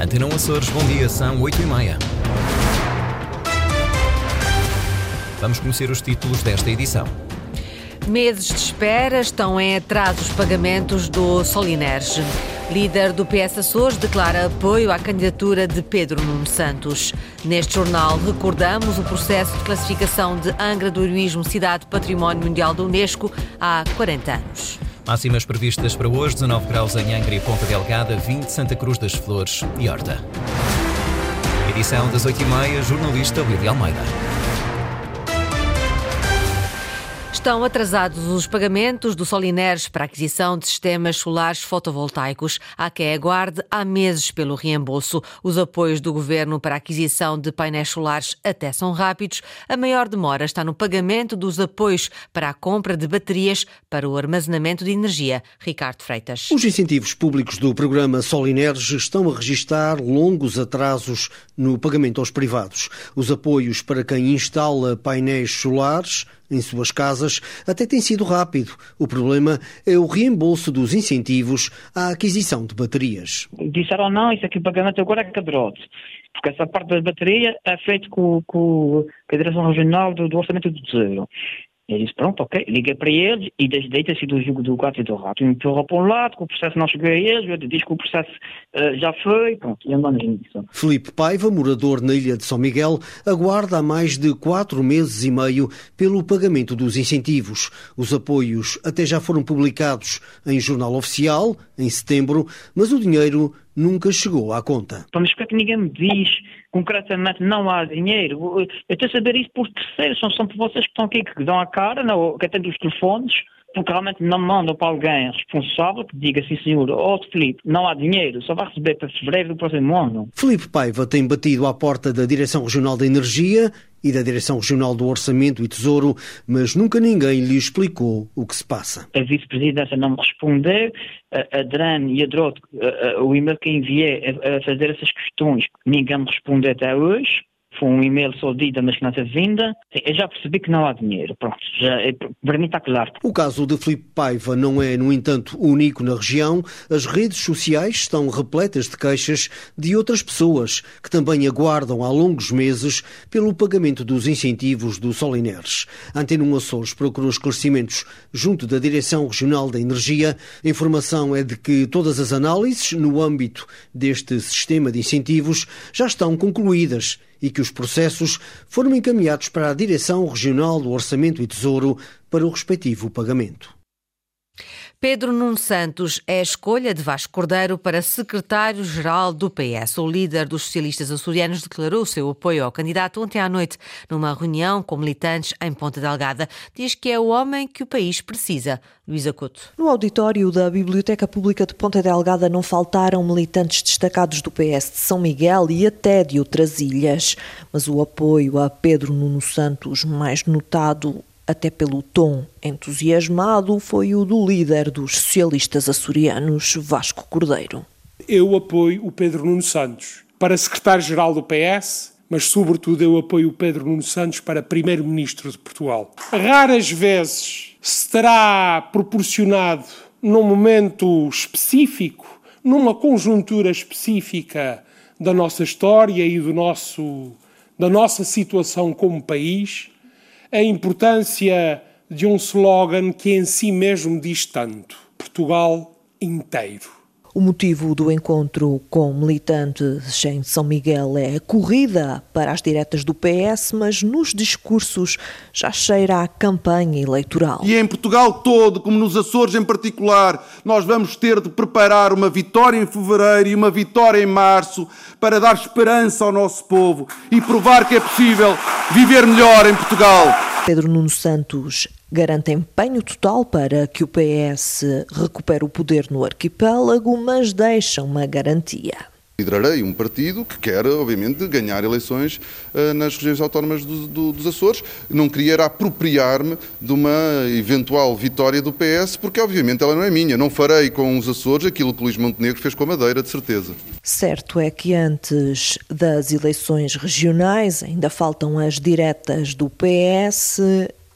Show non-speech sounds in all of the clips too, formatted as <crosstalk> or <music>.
Antena Açores, bom dia, são 8 e meia. Vamos conhecer os títulos desta edição. Meses de espera estão em atraso os pagamentos do Solinerge. Líder do PS Açores declara apoio à candidatura de Pedro Nuno Santos. Neste jornal recordamos o processo de classificação de Angra do Heroísmo Cidade Património Mundial da Unesco há 40 anos. Máximas previstas para hoje: 19 graus em Angra e Ponta Delgada, 20 Santa Cruz das Flores e Horta. Edição das 8h30, jornalista Lídia Almeida. Estão atrasados os pagamentos do Solineres para aquisição de sistemas solares fotovoltaicos. Há quem aguarde há meses pelo reembolso. Os apoios do governo para aquisição de painéis solares até são rápidos. A maior demora está no pagamento dos apoios para a compra de baterias para o armazenamento de energia. Ricardo Freitas. Os incentivos públicos do programa Solinerge estão a registrar longos atrasos no pagamento aos privados. Os apoios para quem instala painéis solares em suas casas até tem sido rápido. O problema é o reembolso dos incentivos à aquisição de baterias. Disseram não, isso aqui o pagamento agora é cadrote. Porque essa parte da bateria é feita com, com, a Direção Regional do, do Orçamento do Tesouro. Eu disse, pronto, ok, liguei para eles e desde daí tem sido o jogo do gato e do rato. Empurra para um lado, que o processo não chegou a eles, eu disse que o processo uh, já foi, pronto, e andamos nisso. Felipe Paiva, morador na ilha de São Miguel, aguarda há mais de quatro meses e meio pelo pagamento dos incentivos. Os apoios até já foram publicados em jornal oficial, em setembro, mas o dinheiro nunca chegou à conta. Mas por que ninguém me diz concretamente não há dinheiro? Eu estou a saber isso por terceiros, são, são vocês que estão aqui, que dão a cara, não, que atendem os telefones, porque realmente não mandam para alguém responsável que diga assim, senhor, ó oh, Filipe, não há dinheiro, só vai receber para fevereiro do próximo ano. Filipe Paiva tem batido à porta da Direção Regional da Energia e da Direção Regional do Orçamento e Tesouro, mas nunca ninguém lhe explicou o que se passa. A vice-presidência não me respondeu, a DRAN e a DROT, o e-mail que enviei a fazer essas questões, ninguém me respondeu até hoje foi um e-mail só dito, mas que não teve vinda. Eu já percebi que não há dinheiro. Pronto, já, é, para mim está claro. O caso de Filipe Paiva não é, no entanto, único na região. As redes sociais estão repletas de queixas de outras pessoas que também aguardam há longos meses pelo pagamento dos incentivos do Solineres. Antena 1 Açores procurou esclarecimentos junto da Direção Regional da Energia. A informação é de que todas as análises no âmbito deste sistema de incentivos já estão concluídas e que os processos foram encaminhados para a Direção Regional do Orçamento e Tesouro para o respectivo pagamento. Pedro Nuno Santos é a escolha de Vasco Cordeiro para secretário-geral do PS. O líder dos socialistas açorianos declarou seu apoio ao candidato ontem à noite numa reunião com militantes em Ponta Delgada. Diz que é o homem que o país precisa. Luísa Couto. No auditório da Biblioteca Pública de Ponta Delgada não faltaram militantes destacados do PS de São Miguel e até de outras ilhas. Mas o apoio a Pedro Nuno Santos, mais notado até pelo tom entusiasmado, foi o do líder dos socialistas açorianos, Vasco Cordeiro. Eu apoio o Pedro Nuno Santos para secretário-geral do PS, mas sobretudo eu apoio o Pedro Nuno Santos para primeiro-ministro de Portugal. Raras vezes se terá proporcionado num momento específico, numa conjuntura específica da nossa história e do nosso da nossa situação como país, a importância de um slogan que em si mesmo diz tanto: Portugal inteiro. O motivo do encontro com militantes em São Miguel é a corrida para as diretas do PS, mas nos discursos já cheira a campanha eleitoral. E em Portugal todo, como nos Açores em particular, nós vamos ter de preparar uma vitória em fevereiro e uma vitória em março para dar esperança ao nosso povo e provar que é possível viver melhor em Portugal. Pedro Nuno Santos garante empenho total para que o PS recupere o poder no arquipélago, mas deixa uma garantia. Liderarei um partido que quer, obviamente, ganhar eleições uh, nas regiões autónomas do, do, dos Açores. Não queria apropriar-me de uma eventual vitória do PS, porque, obviamente, ela não é minha. Não farei com os Açores aquilo que Luís Montenegro fez com a Madeira, de certeza. Certo é que antes das eleições regionais ainda faltam as diretas do PS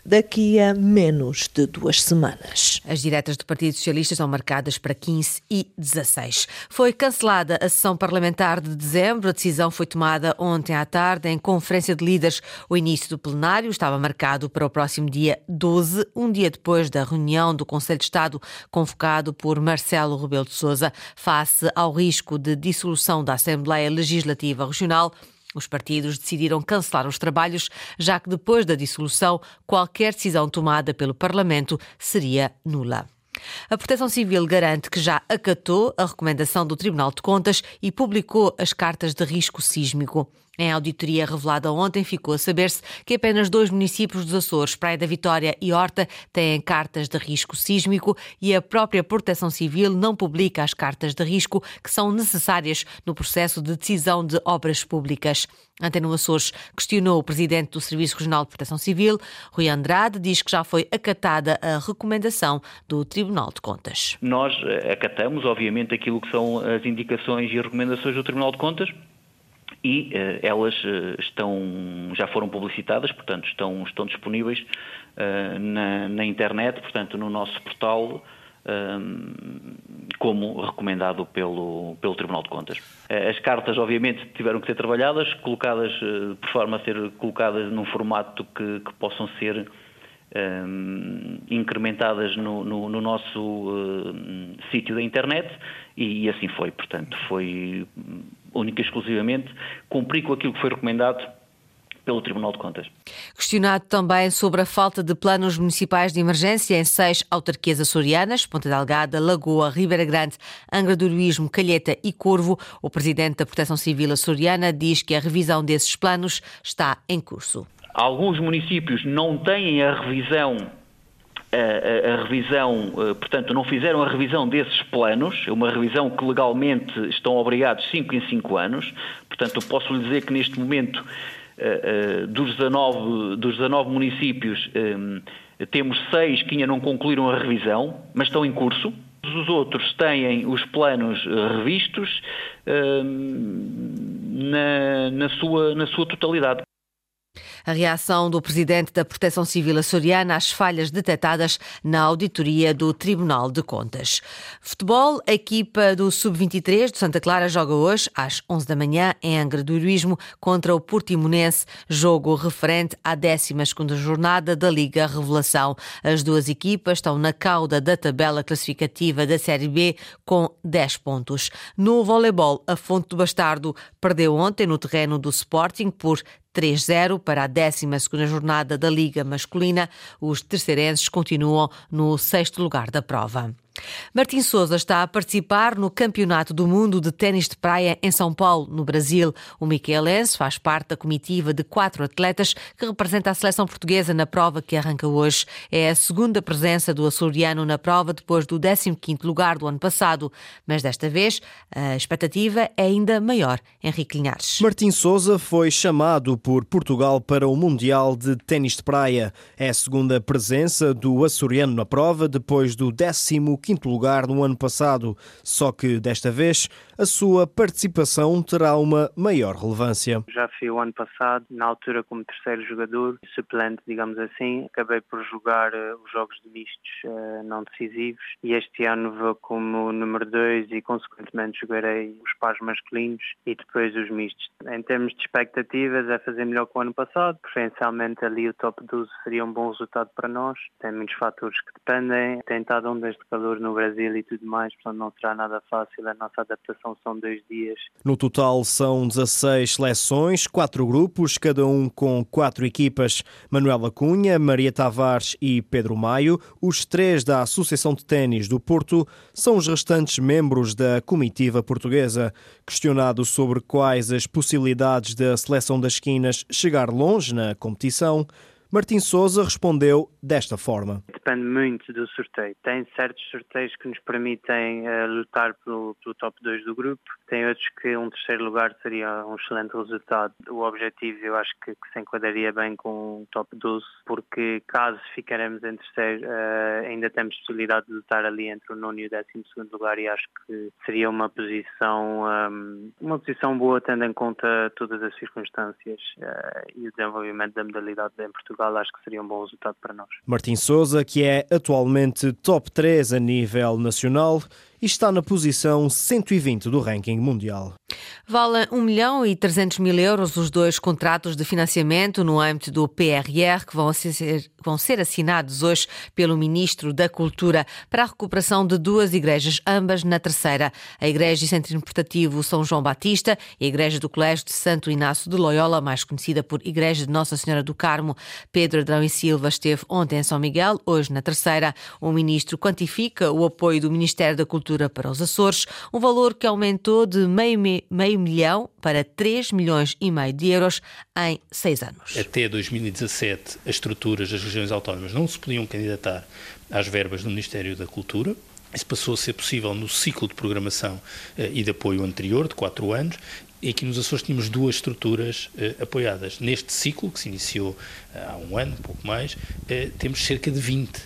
daqui a menos de duas semanas. As diretas do Partido Socialista são marcadas para 15 e 16. Foi cancelada a sessão parlamentar de dezembro. A decisão foi tomada ontem à tarde em conferência de líderes. O início do plenário estava marcado para o próximo dia 12, um dia depois da reunião do Conselho de Estado convocado por Marcelo Rebelo de Sousa, face ao risco de dissolução da Assembleia Legislativa Regional. Os partidos decidiram cancelar os trabalhos, já que depois da dissolução, qualquer decisão tomada pelo Parlamento seria nula. A Proteção Civil garante que já acatou a recomendação do Tribunal de Contas e publicou as cartas de risco sísmico. Em auditoria revelada ontem, ficou a saber-se que apenas dois municípios dos Açores, Praia da Vitória e Horta, têm cartas de risco sísmico e a própria Proteção Civil não publica as cartas de risco que são necessárias no processo de decisão de obras públicas. Antena Açores questionou o presidente do Serviço Regional de Proteção Civil, Rui Andrade, diz que já foi acatada a recomendação do Tribunal de Contas. Nós eh, acatamos, obviamente, aquilo que são as indicações e recomendações do Tribunal de Contas e uh, elas uh, estão, já foram publicitadas, portanto estão, estão disponíveis uh, na, na, internet, portanto no nosso portal, como recomendado pelo, pelo Tribunal de Contas. As cartas, obviamente, tiveram que ser trabalhadas, colocadas por forma a ser colocadas num formato que, que possam ser incrementadas no, no, no nosso uh, sítio da internet e, e, assim foi. Portanto, foi única e exclusivamente cumprir com aquilo que foi recomendado pelo Tribunal de Contas. Questionado também sobre a falta de planos municipais de emergência em seis autarquias açorianas, Ponta Delgada, Lagoa, Ribeira Grande, Angra do Heroísmo, Calheta e Corvo, o presidente da Proteção Civil açoriana diz que a revisão desses planos está em curso. Alguns municípios não têm a revisão a, a, revisão, eh, portanto, não fizeram a revisão desses planos, é uma revisão que legalmente estão obrigados 5 em 5 anos, portanto, posso lhe dizer que neste momento, eh, eh, dos 19, dos 19 municípios, temos 6 que ainda não concluíram a revisão, mas estão em curso. Os outros têm os planos revistos na, na, sua, na sua totalidade. A reação do presidente da Proteção Civil açoriana às falhas detectadas na auditoria do Tribunal de Contas. Futebol, a equipa do Sub-23 de Santa Clara joga hoje às 11 da manhã em Angra do Heroísmo contra o Portimonense, jogo referente à 12ª jornada da Liga Revelação. As duas equipas estão na cauda da tabela classificativa da Série B com 10 pontos. No voleibol, a Fonte do Bastardo perdeu ontem no terreno do Sporting por 3-0 para a 12 jornada da Liga Masculina. Os terceirenses continuam no sexto lugar da prova. Martim Souza está a participar no Campeonato do Mundo de Ténis de Praia em São Paulo, no Brasil. O Miquelense faz parte da comitiva de quatro atletas que representa a seleção portuguesa na prova que arranca hoje. É a segunda presença do açoriano na prova depois do 15º lugar do ano passado, mas desta vez a expectativa é ainda maior. Henrique Linhares. Martim Souza foi chamado por Portugal para o Mundial de Ténis de Praia. É a segunda presença do açoriano na prova depois do 15 quinto lugar no ano passado, só que desta vez a sua participação terá uma maior relevância. Já fui o ano passado, na altura como terceiro jogador, suplente, digamos assim, acabei por jogar uh, os jogos de mistos uh, não decisivos e este ano vou como número dois e consequentemente jogarei os pares masculinos e depois os mistos. Em termos de expectativas é fazer melhor que o ano passado, preferencialmente ali o top 12 seria um bom resultado para nós. Tem muitos fatores que dependem, tem estado ondas de calor no Brasil e tudo mais, portanto não será nada fácil. A nossa adaptação são dois dias. No total são 16 seleções, quatro grupos, cada um com quatro equipas. Manuela Cunha, Maria Tavares e Pedro Maio, os três da Associação de Ténis do Porto, são os restantes membros da comitiva portuguesa. Questionado sobre quais as possibilidades da seleção das esquinas chegar longe na competição, Martim Souza respondeu desta forma. Depende muito do sorteio. Tem certos sorteios que nos permitem uh, lutar pelo, pelo, top 2 do grupo, tem outros que um terceiro lugar seria um excelente resultado. O objetivo eu acho que, que se enquadraria bem com um top 12, porque caso ficaremos em terceiro, uh, ainda temos possibilidade de lutar ali entre o nono e o décimo segundo lugar e acho que seria uma posição, um, uma posição boa tendo em conta todas as circunstâncias uh, e o desenvolvimento da modalidade em Portugal, acho que seria um bom resultado para nós. Martim Souza, que é atualmente top 3 a nível nacional, e está na posição 120 do ranking mundial. Valem 1 milhão e 300 mil euros os dois contratos de financiamento no âmbito do PRR que vão ser, vão ser assinados hoje pelo Ministro da Cultura para a recuperação de duas igrejas, ambas na terceira. A Igreja e Centro Interpretativo São João Batista e a Igreja do Colégio de Santo Inácio de Loyola, mais conhecida por Igreja de Nossa Senhora do Carmo. Pedro Adrão e Silva esteve ontem em São Miguel, hoje na terceira. O Ministro quantifica o apoio do Ministério da Cultura para os Açores, um valor que aumentou de meio, meio milhão para 3 milhões e meio de euros em seis anos. Até 2017, as estruturas das regiões autónomas não se podiam candidatar às verbas do Ministério da Cultura, isso passou a ser possível no ciclo de programação eh, e de apoio anterior, de quatro anos, e aqui nos Açores tínhamos duas estruturas eh, apoiadas. Neste ciclo, que se iniciou eh, há um ano, pouco mais, temos cerca de 20.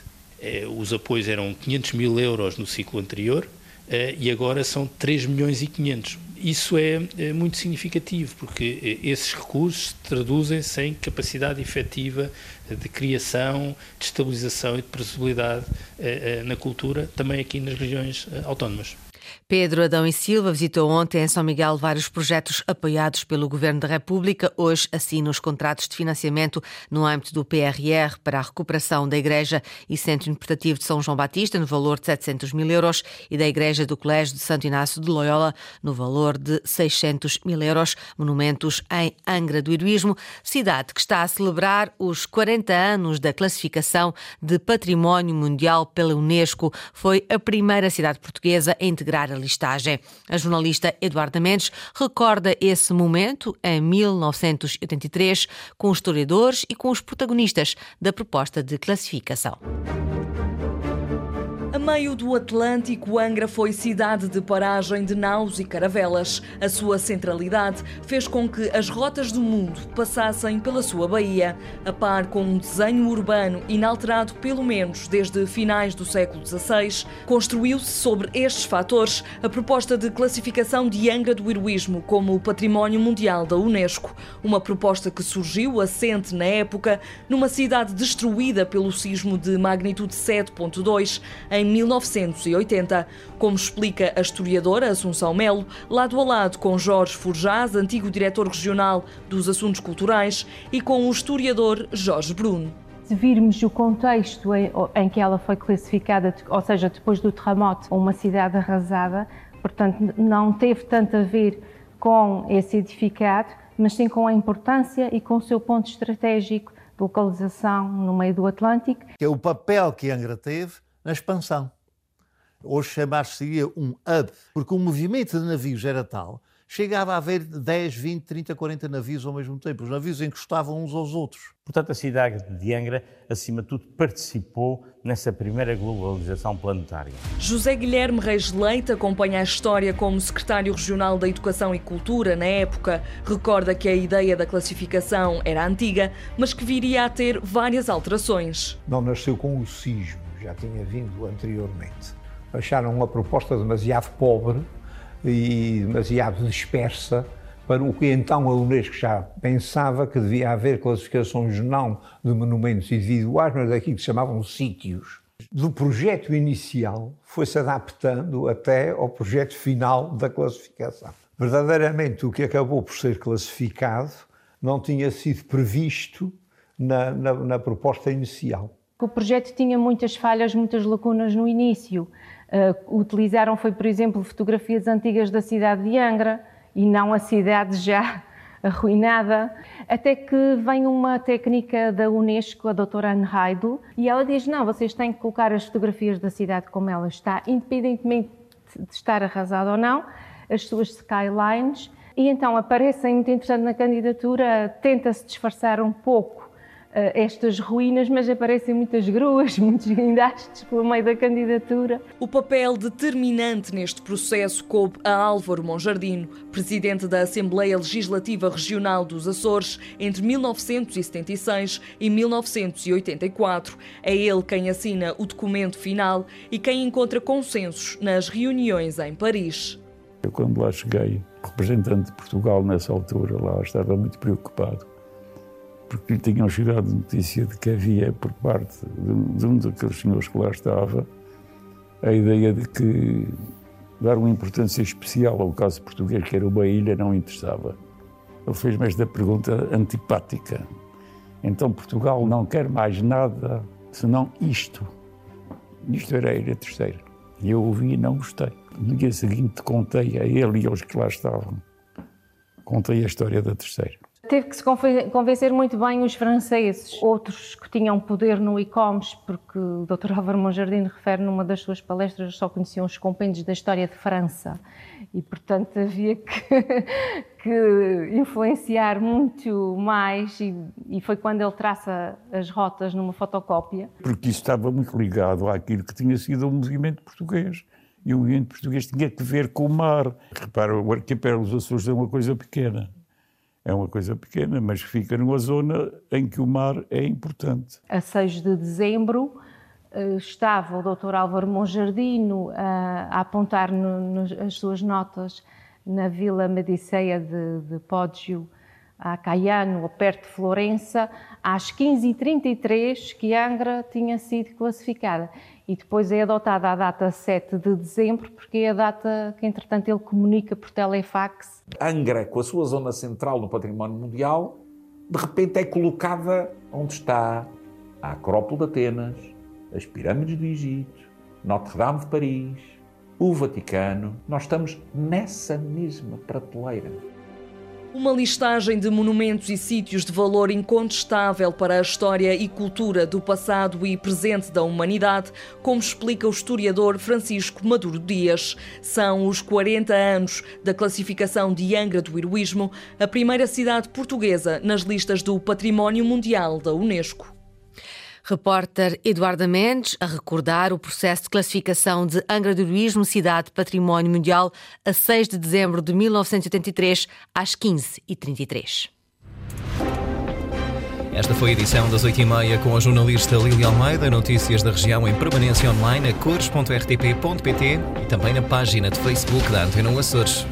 Os apoios eram 500 mil euros no ciclo anterior, eh, e agora são 3 milhões e 500. Isso é, é muito significativo, porque eh, esses recursos traduzem-se em capacidade efetiva de criação, de estabilização e de previsibilidade eh, na cultura, também aqui nas regiões autónomas. Pedro Adão e Silva visitou ontem em São Miguel vários projetos apoiados pelo Governo da República. Hoje assina os contratos de financiamento no âmbito do PRR para a recuperação da Igreja e Centro Interpretativo de São João Batista, no valor de 700 mil euros, e da Igreja do Colégio de Santo Inácio de Loyola, no valor de 600 mil euros. Monumentos em Angra do Heroísmo, cidade que está a celebrar os 40 anos da classificação de Património Mundial pela Unesco. Foi a primeira cidade portuguesa a integrar a listagem. A jornalista Eduarda Mendes recorda esse momento em 1983 com os historiadores e com os protagonistas da proposta de classificação. Meio do Atlântico, Angra foi cidade de paragem de naus e caravelas. A sua centralidade fez com que as rotas do mundo passassem pela sua baía, a par com um desenho urbano inalterado pelo menos desde finais do século XVI. Construiu-se sobre estes fatores a proposta de classificação de Angra do Heroísmo como Património Mundial da Unesco, uma proposta que surgiu assente na época numa cidade destruída pelo sismo de magnitude 7.2 em em 1980, como explica a historiadora Assunção Melo, lado a lado com Jorge Forjás, antigo diretor regional dos Assuntos Culturais, e com o historiador Jorge Bruno. Se virmos o contexto em, em que ela foi classificada, ou seja, depois do terremoto, uma cidade arrasada, portanto, não teve tanto a ver com esse edificado, mas sim com a importância e com o seu ponto estratégico de localização no meio do Atlântico. Que é o papel que Angra teve na expansão. Hoje chamar-se-ia um hub, porque o movimento de navios era tal, chegava a haver 10, 20, 30, 40 navios ao mesmo tempo. Os navios encostavam uns aos outros. Portanto, a cidade de Angra, acima de tudo, participou nessa primeira globalização planetária. José Guilherme Reis Leite acompanha a história como secretário regional da Educação e Cultura na época. Recorda que a ideia da classificação era antiga, mas que viria a ter várias alterações. Não nasceu com o sismo já tinha vindo anteriormente. Acharam uma proposta demasiado pobre e demasiado dispersa para o que então a Unesco já pensava que devia haver classificações não de monumentos individuais, mas daquilo que chamavam sítios. Do projeto inicial foi-se adaptando até ao projeto final da classificação. Verdadeiramente, o que acabou por ser classificado não tinha sido previsto na, na, na proposta inicial que o projeto tinha muitas falhas, muitas lacunas no início. Uh, utilizaram foi, por exemplo, fotografias antigas da cidade de Angra e não a cidade já <laughs> arruinada, até que vem uma técnica da Unesco, a doutora Anne Heidel, e ela diz, não, vocês têm que colocar as fotografias da cidade como ela está, independentemente de estar arrasada ou não, as suas skylines, e então aparecem muito interessante na candidatura, tenta-se disfarçar um pouco estas ruínas, mas aparecem muitas gruas, <laughs> muitos guindastes pelo meio da candidatura. O papel determinante neste processo coube a Álvaro Monjardino, presidente da Assembleia Legislativa Regional dos Açores entre 1976 e 1984. É ele quem assina o documento final e quem encontra consensos nas reuniões em Paris. Eu, quando lá cheguei, representante de Portugal nessa altura, lá estava muito preocupado porque lhe tinham chegado notícia de que havia, por parte de, de um daqueles senhores que lá estava, a ideia de que dar uma importância especial ao caso português, que era uma ilha, não interessava. Ele fez-me esta pergunta antipática. Então Portugal não quer mais nada senão isto. Isto era a Ilha Terceira. E eu ouvi e não gostei. No dia seguinte contei a ele e aos que lá estavam, contei a história da Terceira. Teve que se convencer muito bem os franceses, outros que tinham poder no ICOMS, porque o Dr. <laughs> Álvaro Monjardino refere numa das suas palestras só conheciam os compêndios da história de França e, portanto, havia que, <laughs> que influenciar muito mais e, e, foi quando ele traça as rotas numa fotocópia. Porque isso estava muito ligado àquilo que tinha sido o movimento português. E o movimento português tinha que ver com o mar. Repara, o arquipélago dos Açores é uma coisa pequena é uma coisa pequena, mas fica numa zona em que o mar é importante. A 6 de dezembro eh, estava o Dr. Álvaro Monjardino a, a apontar no, no, as suas notas na Vila Mediceia de, de Poggio, a Caiano, perto de Florença, às 15h33 que Angra tinha sido classificada e depois é adotada a data 7 de dezembro, porque é a data que, entretanto, ele comunica por telefax. Angra, com a sua zona central no património mundial, de repente é colocada onde está a Acrópole de Atenas, as pirâmides do Egito, Notre-Dame de Paris, o Vaticano. Nós estamos nessa mesma prateleira. Uma listagem de monumentos e sítios de valor incontestável para a história e cultura do passado e presente da humanidade, como explica o historiador Francisco Maduro Dias. São os 40 anos da classificação de Angra do Heroísmo, a primeira cidade portuguesa nas listas do Património Mundial da Unesco. Repórter Eduardo Mendes a recordar o processo de classificação de Angra do Heroísmo Cidade Património Mundial a 6 de dezembro de 1983, às 15h33. Esta foi a edição das 8h30 com a jornalista Lili Almeida. Notícias da região em permanência online a cores.rtp.pt e também na página de Facebook da Antena Açores.